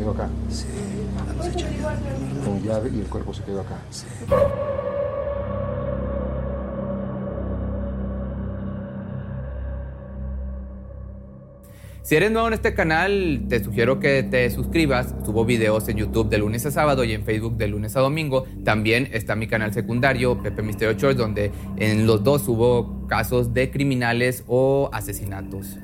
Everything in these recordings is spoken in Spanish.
Quedó acá. Con llave y el cuerpo se quedó acá. Si eres nuevo en este canal, te sugiero que te suscribas. Subo videos en YouTube de lunes a sábado y en Facebook de lunes a domingo. También está mi canal secundario, Pepe Misterio Church, donde en los dos subo casos de criminales o asesinatos.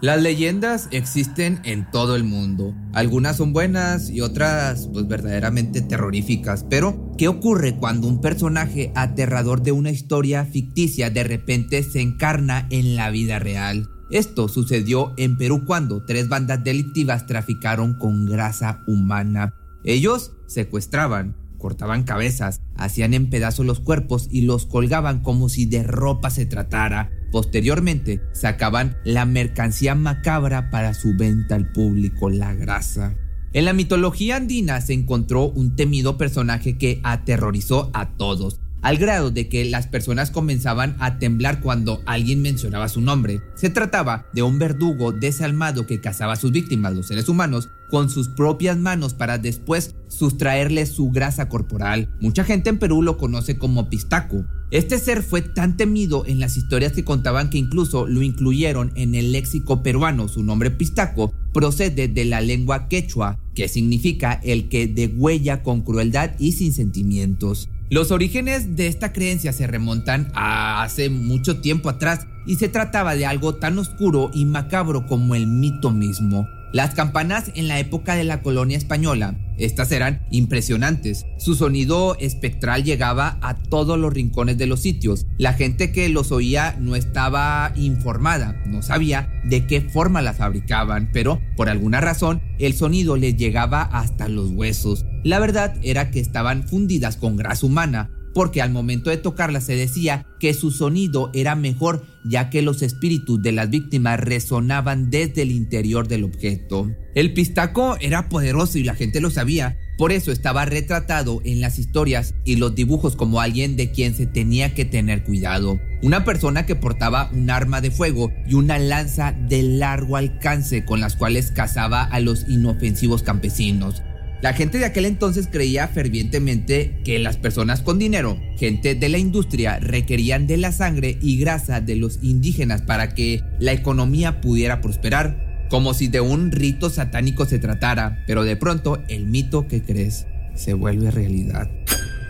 Las leyendas existen en todo el mundo. Algunas son buenas y otras pues verdaderamente terroríficas. Pero, ¿qué ocurre cuando un personaje aterrador de una historia ficticia de repente se encarna en la vida real? Esto sucedió en Perú cuando tres bandas delictivas traficaron con grasa humana. Ellos secuestraban, cortaban cabezas, hacían en pedazos los cuerpos y los colgaban como si de ropa se tratara. Posteriormente, sacaban la mercancía macabra para su venta al público, la grasa. En la mitología andina se encontró un temido personaje que aterrorizó a todos, al grado de que las personas comenzaban a temblar cuando alguien mencionaba su nombre. Se trataba de un verdugo desalmado que cazaba a sus víctimas, los seres humanos, con sus propias manos para después sustraerles su grasa corporal. Mucha gente en Perú lo conoce como pistaco. Este ser fue tan temido en las historias que contaban que incluso lo incluyeron en el léxico peruano. Su nombre pistaco procede de la lengua quechua, que significa el que degüella con crueldad y sin sentimientos. Los orígenes de esta creencia se remontan a hace mucho tiempo atrás y se trataba de algo tan oscuro y macabro como el mito mismo. Las campanas en la época de la colonia española, estas eran impresionantes. Su sonido espectral llegaba a todos los rincones de los sitios. La gente que los oía no estaba informada, no sabía de qué forma las fabricaban, pero por alguna razón el sonido les llegaba hasta los huesos. La verdad era que estaban fundidas con grasa humana, porque al momento de tocarla se decía que su sonido era mejor ya que los espíritus de las víctimas resonaban desde el interior del objeto. El pistaco era poderoso y la gente lo sabía, por eso estaba retratado en las historias y los dibujos como alguien de quien se tenía que tener cuidado. Una persona que portaba un arma de fuego y una lanza de largo alcance con las cuales cazaba a los inofensivos campesinos. La gente de aquel entonces creía fervientemente que las personas con dinero, gente de la industria, requerían de la sangre y grasa de los indígenas para que la economía pudiera prosperar, como si de un rito satánico se tratara, pero de pronto el mito que crees se vuelve realidad.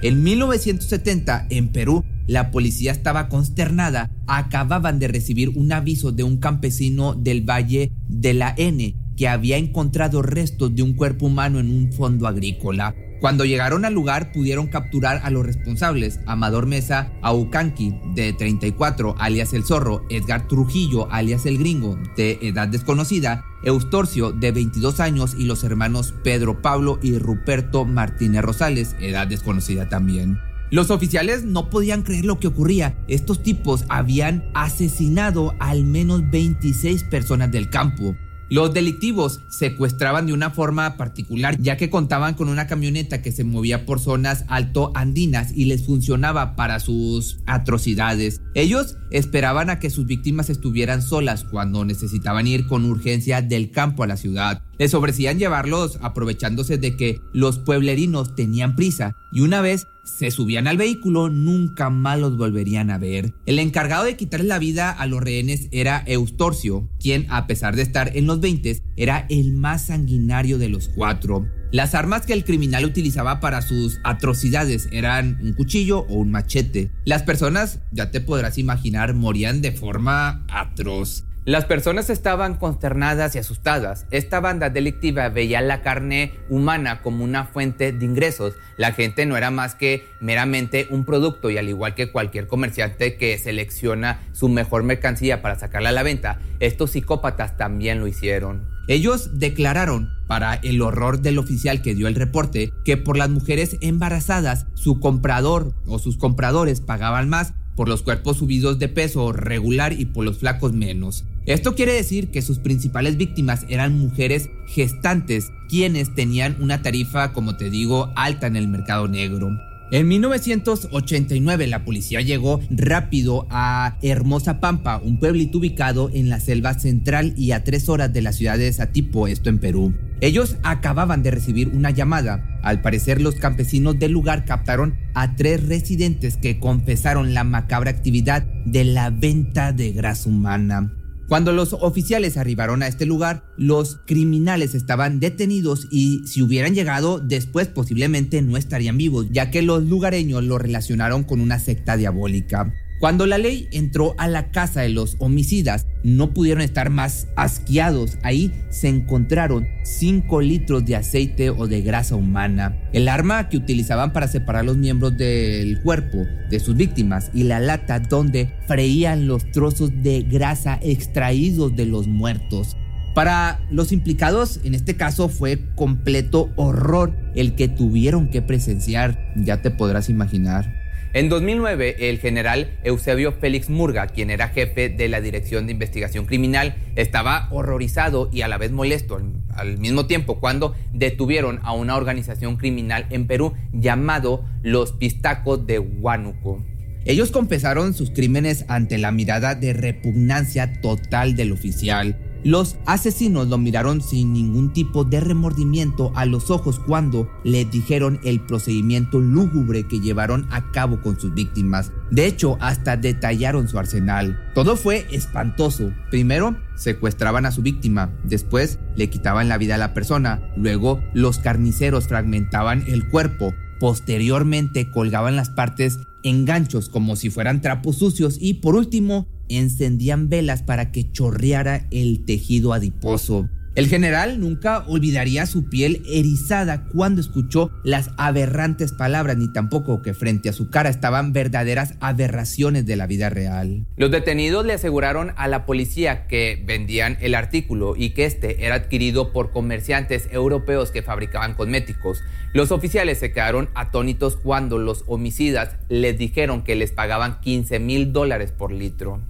En 1970, en Perú, la policía estaba consternada. Acababan de recibir un aviso de un campesino del Valle de la N que había encontrado restos de un cuerpo humano en un fondo agrícola. Cuando llegaron al lugar pudieron capturar a los responsables, Amador Mesa Aucanqui, de 34, alias El Zorro, Edgar Trujillo, alias El Gringo, de edad desconocida, Eustorcio, de 22 años, y los hermanos Pedro Pablo y Ruperto Martínez Rosales, edad desconocida también. Los oficiales no podían creer lo que ocurría. Estos tipos habían asesinado al menos 26 personas del campo. Los delictivos secuestraban de una forma particular ya que contaban con una camioneta que se movía por zonas alto andinas y les funcionaba para sus atrocidades. Ellos esperaban a que sus víctimas estuvieran solas cuando necesitaban ir con urgencia del campo a la ciudad. Les ofrecían llevarlos aprovechándose de que los pueblerinos tenían prisa y una vez se subían al vehículo nunca más los volverían a ver. El encargado de quitarle la vida a los rehenes era Eustorcio, quien a pesar de estar en los 20 era el más sanguinario de los cuatro. Las armas que el criminal utilizaba para sus atrocidades eran un cuchillo o un machete. Las personas, ya te podrás imaginar, morían de forma atroz. Las personas estaban consternadas y asustadas. Esta banda delictiva veía la carne humana como una fuente de ingresos. La gente no era más que meramente un producto y al igual que cualquier comerciante que selecciona su mejor mercancía para sacarla a la venta, estos psicópatas también lo hicieron. Ellos declararon, para el horror del oficial que dio el reporte, que por las mujeres embarazadas su comprador o sus compradores pagaban más por los cuerpos subidos de peso regular y por los flacos menos. Esto quiere decir que sus principales víctimas eran mujeres gestantes, quienes tenían una tarifa, como te digo, alta en el mercado negro. En 1989 la policía llegó rápido a Hermosa Pampa, un pueblito ubicado en la selva central y a tres horas de la ciudad de Satipo, esto en Perú. Ellos acababan de recibir una llamada. Al parecer los campesinos del lugar captaron a tres residentes que confesaron la macabra actividad de la venta de grasa humana. Cuando los oficiales arribaron a este lugar, los criminales estaban detenidos y si hubieran llegado después posiblemente no estarían vivos, ya que los lugareños lo relacionaron con una secta diabólica. Cuando la ley entró a la casa de los homicidas, no pudieron estar más asqueados. Ahí se encontraron 5 litros de aceite o de grasa humana, el arma que utilizaban para separar los miembros del cuerpo de sus víctimas y la lata donde freían los trozos de grasa extraídos de los muertos. Para los implicados, en este caso fue completo horror el que tuvieron que presenciar, ya te podrás imaginar. En 2009, el general Eusebio Félix Murga, quien era jefe de la Dirección de Investigación Criminal, estaba horrorizado y a la vez molesto al, mismo tiempo cuando detuvieron a una organización criminal en Perú llamado los Pistacos de Huánuco. Ellos confesaron sus crímenes ante la mirada de repugnancia total del oficial los asesinos lo miraron sin ningún tipo de remordimiento a los ojos cuando le dijeron el procedimiento lúgubre que llevaron a cabo con sus víctimas. De hecho, hasta detallaron su arsenal. Todo fue espantoso. Primero, secuestraban a su víctima, después le quitaban la vida a la persona, luego los carniceros fragmentaban el cuerpo, posteriormente colgaban las partes en ganchos como si fueran trapos sucios y por último encendían velas para que chorreara el tejido adiposo. El general nunca olvidaría su piel erizada cuando escuchó las aberrantes palabras, ni tampoco que frente a su cara estaban verdaderas aberraciones de la vida real. Los detenidos le aseguraron a la policía que vendían el artículo y que este era adquirido por comerciantes europeos que fabricaban cosméticos. Los oficiales se quedaron atónitos cuando los homicidas les dijeron que les pagaban 15 mil dólares por litro.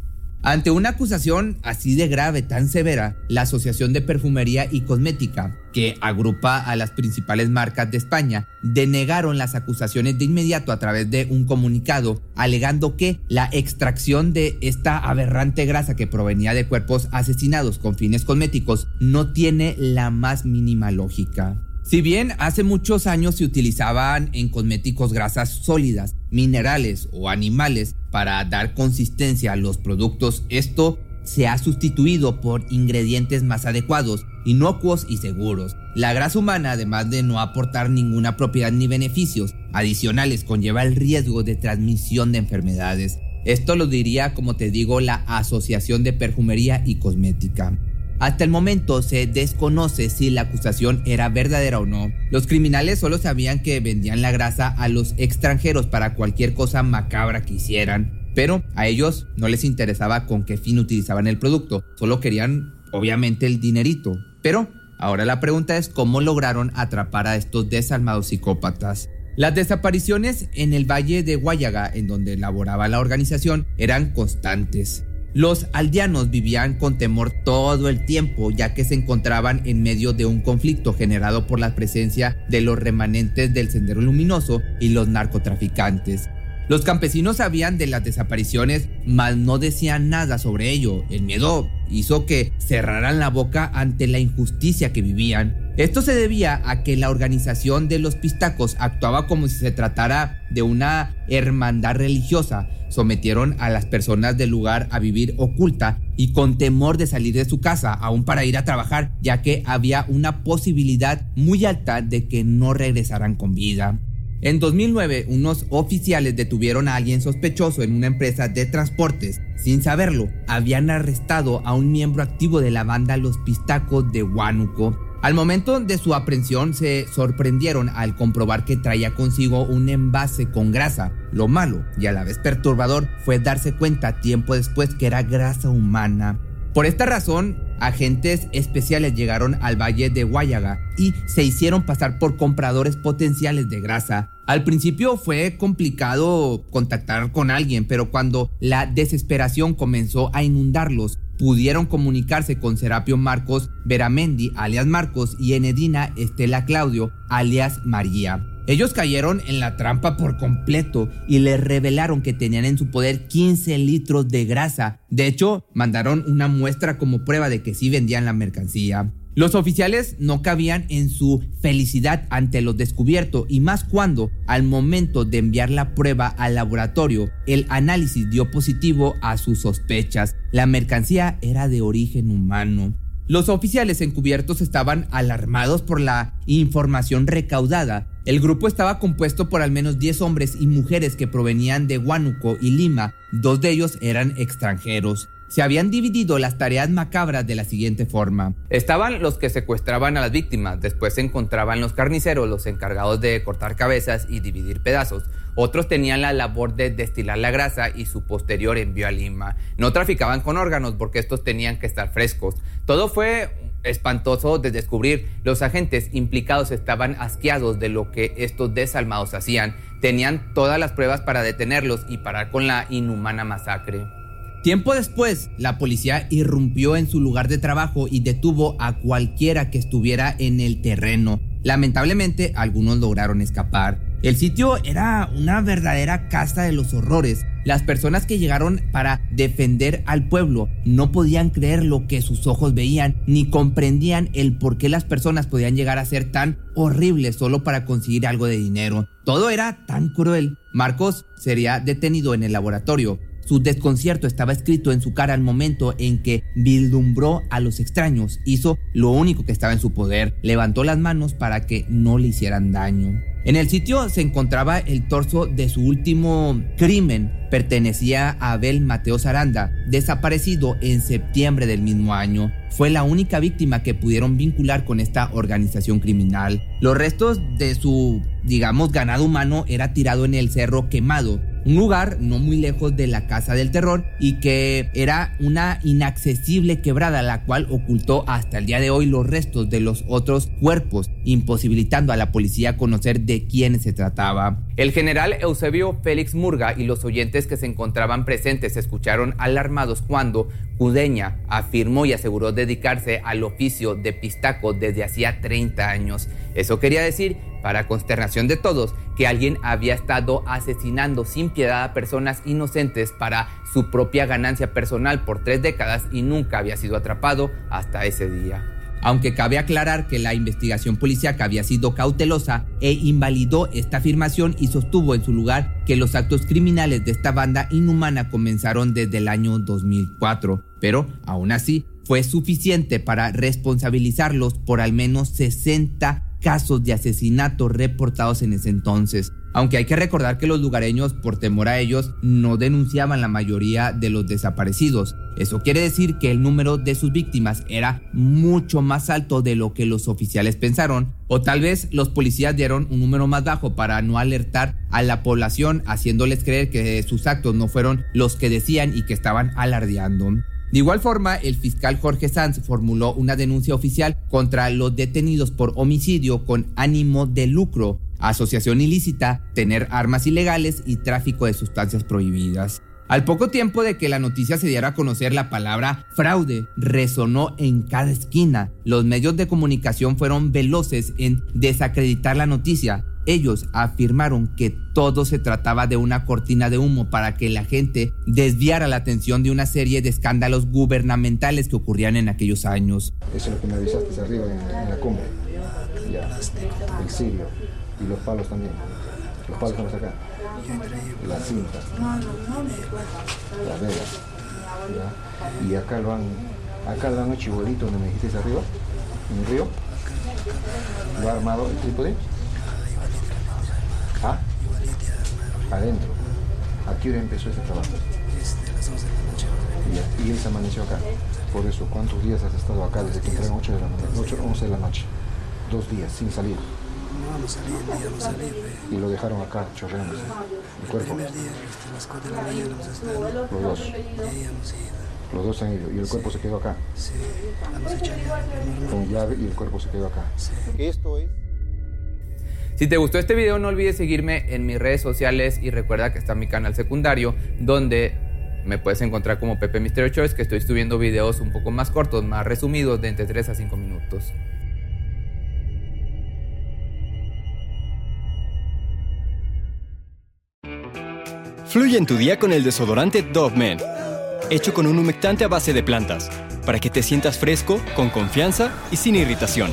Ante una acusación así de grave, tan severa, la Asociación de Perfumería y Cosmética, que agrupa a las principales marcas de España, denegaron las acusaciones de inmediato a través de un comunicado, alegando que la extracción de esta aberrante grasa que provenía de cuerpos asesinados con fines cosméticos no tiene la más mínima lógica. Si bien hace muchos años se utilizaban en cosméticos grasas sólidas, minerales o animales para dar consistencia a los productos, esto se ha sustituido por ingredientes más adecuados, inocuos y seguros. La grasa humana, además de no aportar ninguna propiedad ni beneficios adicionales, conlleva el riesgo de transmisión de enfermedades. Esto lo diría, como te digo, la Asociación de Perfumería y Cosmética. Hasta el momento se desconoce si la acusación era verdadera o no. Los criminales solo sabían que vendían la grasa a los extranjeros para cualquier cosa macabra que hicieran, pero a ellos no les interesaba con qué fin utilizaban el producto, solo querían obviamente el dinerito. Pero ahora la pregunta es cómo lograron atrapar a estos desalmados psicópatas. Las desapariciones en el valle de Guayaga, en donde laboraba la organización, eran constantes. Los aldeanos vivían con temor todo el tiempo ya que se encontraban en medio de un conflicto generado por la presencia de los remanentes del Sendero Luminoso y los narcotraficantes. Los campesinos sabían de las desapariciones, mas no decían nada sobre ello. El miedo hizo que cerraran la boca ante la injusticia que vivían. Esto se debía a que la organización de los pistacos actuaba como si se tratara de una hermandad religiosa. Sometieron a las personas del lugar a vivir oculta y con temor de salir de su casa, aún para ir a trabajar, ya que había una posibilidad muy alta de que no regresaran con vida. En 2009, unos oficiales detuvieron a alguien sospechoso en una empresa de transportes. Sin saberlo, habían arrestado a un miembro activo de la banda Los Pistacos de Huánuco. Al momento de su aprehensión se sorprendieron al comprobar que traía consigo un envase con grasa. Lo malo y a la vez perturbador fue darse cuenta tiempo después que era grasa humana. Por esta razón, agentes especiales llegaron al valle de Guayaga y se hicieron pasar por compradores potenciales de grasa. Al principio fue complicado contactar con alguien, pero cuando la desesperación comenzó a inundarlos, pudieron comunicarse con Serapio Marcos Veramendi, alias Marcos, y Enedina Estela Claudio, alias María. Ellos cayeron en la trampa por completo y les revelaron que tenían en su poder 15 litros de grasa. De hecho, mandaron una muestra como prueba de que sí vendían la mercancía. Los oficiales no cabían en su felicidad ante lo descubierto y más cuando, al momento de enviar la prueba al laboratorio, el análisis dio positivo a sus sospechas. La mercancía era de origen humano. Los oficiales encubiertos estaban alarmados por la información recaudada. El grupo estaba compuesto por al menos 10 hombres y mujeres que provenían de Huánuco y Lima. Dos de ellos eran extranjeros se habían dividido las tareas macabras de la siguiente forma. Estaban los que secuestraban a las víctimas, después se encontraban los carniceros, los encargados de cortar cabezas y dividir pedazos. Otros tenían la labor de destilar la grasa y su posterior envío a Lima. No traficaban con órganos porque estos tenían que estar frescos. Todo fue espantoso de descubrir. Los agentes implicados estaban asqueados de lo que estos desalmados hacían. Tenían todas las pruebas para detenerlos y parar con la inhumana masacre. Tiempo después, la policía irrumpió en su lugar de trabajo y detuvo a cualquiera que estuviera en el terreno. Lamentablemente, algunos lograron escapar. El sitio era una verdadera casa de los horrores. Las personas que llegaron para defender al pueblo no podían creer lo que sus ojos veían, ni comprendían el por qué las personas podían llegar a ser tan horribles solo para conseguir algo de dinero. Todo era tan cruel. Marcos sería detenido en el laboratorio, su desconcierto estaba escrito en su cara al momento en que vislumbró a los extraños. Hizo lo único que estaba en su poder. Levantó las manos para que no le hicieran daño. En el sitio se encontraba el torso de su último crimen. Pertenecía a Abel Mateo Zaranda, desaparecido en septiembre del mismo año. Fue la única víctima que pudieron vincular con esta organización criminal. Los restos de su, digamos, ganado humano era tirado en el cerro quemado un lugar no muy lejos de la Casa del Terror y que era una inaccesible quebrada la cual ocultó hasta el día de hoy los restos de los otros cuerpos, imposibilitando a la policía conocer de quién se trataba. El general Eusebio Félix Murga y los oyentes que se encontraban presentes se escucharon alarmados cuando Cudeña afirmó y aseguró dedicarse al oficio de pistaco desde hacía 30 años. Eso quería decir, para consternación de todos, que alguien había estado asesinando sin piedad a personas inocentes para su propia ganancia personal por tres décadas y nunca había sido atrapado hasta ese día. Aunque cabe aclarar que la investigación policíaca había sido cautelosa e invalidó esta afirmación y sostuvo en su lugar que los actos criminales de esta banda inhumana comenzaron desde el año 2004, pero aún así fue suficiente para responsabilizarlos por al menos 60 casos de asesinato reportados en ese entonces. Aunque hay que recordar que los lugareños, por temor a ellos, no denunciaban la mayoría de los desaparecidos. Eso quiere decir que el número de sus víctimas era mucho más alto de lo que los oficiales pensaron, o tal vez los policías dieron un número más bajo para no alertar a la población, haciéndoles creer que sus actos no fueron los que decían y que estaban alardeando. De igual forma, el fiscal Jorge Sanz formuló una denuncia oficial contra los detenidos por homicidio con ánimo de lucro, asociación ilícita, tener armas ilegales y tráfico de sustancias prohibidas. Al poco tiempo de que la noticia se diera a conocer, la palabra fraude resonó en cada esquina. Los medios de comunicación fueron veloces en desacreditar la noticia, ellos afirmaron que todo se trataba de una cortina de humo para que la gente desviara la atención de una serie de escándalos gubernamentales que ocurrían en aquellos años. Eso es lo que me avisaste arriba en, la cumbre. Ya, el sirio y los palos también. Los palos están acá. Las cintas. Las velas. ¿ya? Y acá lo han, acá lo han hecho igualito donde me dijiste arriba, en el río. Lo ha armado el trípode adentro. ¿A qué hora empezó ese trabajo? Desde las 11 de la noche. Ya, Y él se amaneció acá. Por eso, ¿cuántos días has estado acá desde que entraron 8 de la? 8, 11 de la noche. Dos días, sin salir. No, no salí, el día no salí. pe. Y lo dejaron acá, chorreándose. El El cuerpo, primer día, hasta las 4 de la mañana hemos estado. los dos. Y ido. Los dos han ido. Y el cuerpo se quedó acá. Sí, hemos hecho llave. Con llave y el cuerpo se quedó acá. Sí. Esto es... Si te gustó este video no olvides seguirme en mis redes sociales y recuerda que está mi canal secundario donde me puedes encontrar como Pepe Misterio Choice que estoy subiendo videos un poco más cortos, más resumidos de entre 3 a 5 minutos. Fluye en tu día con el desodorante Dove Men, hecho con un humectante a base de plantas, para que te sientas fresco, con confianza y sin irritación.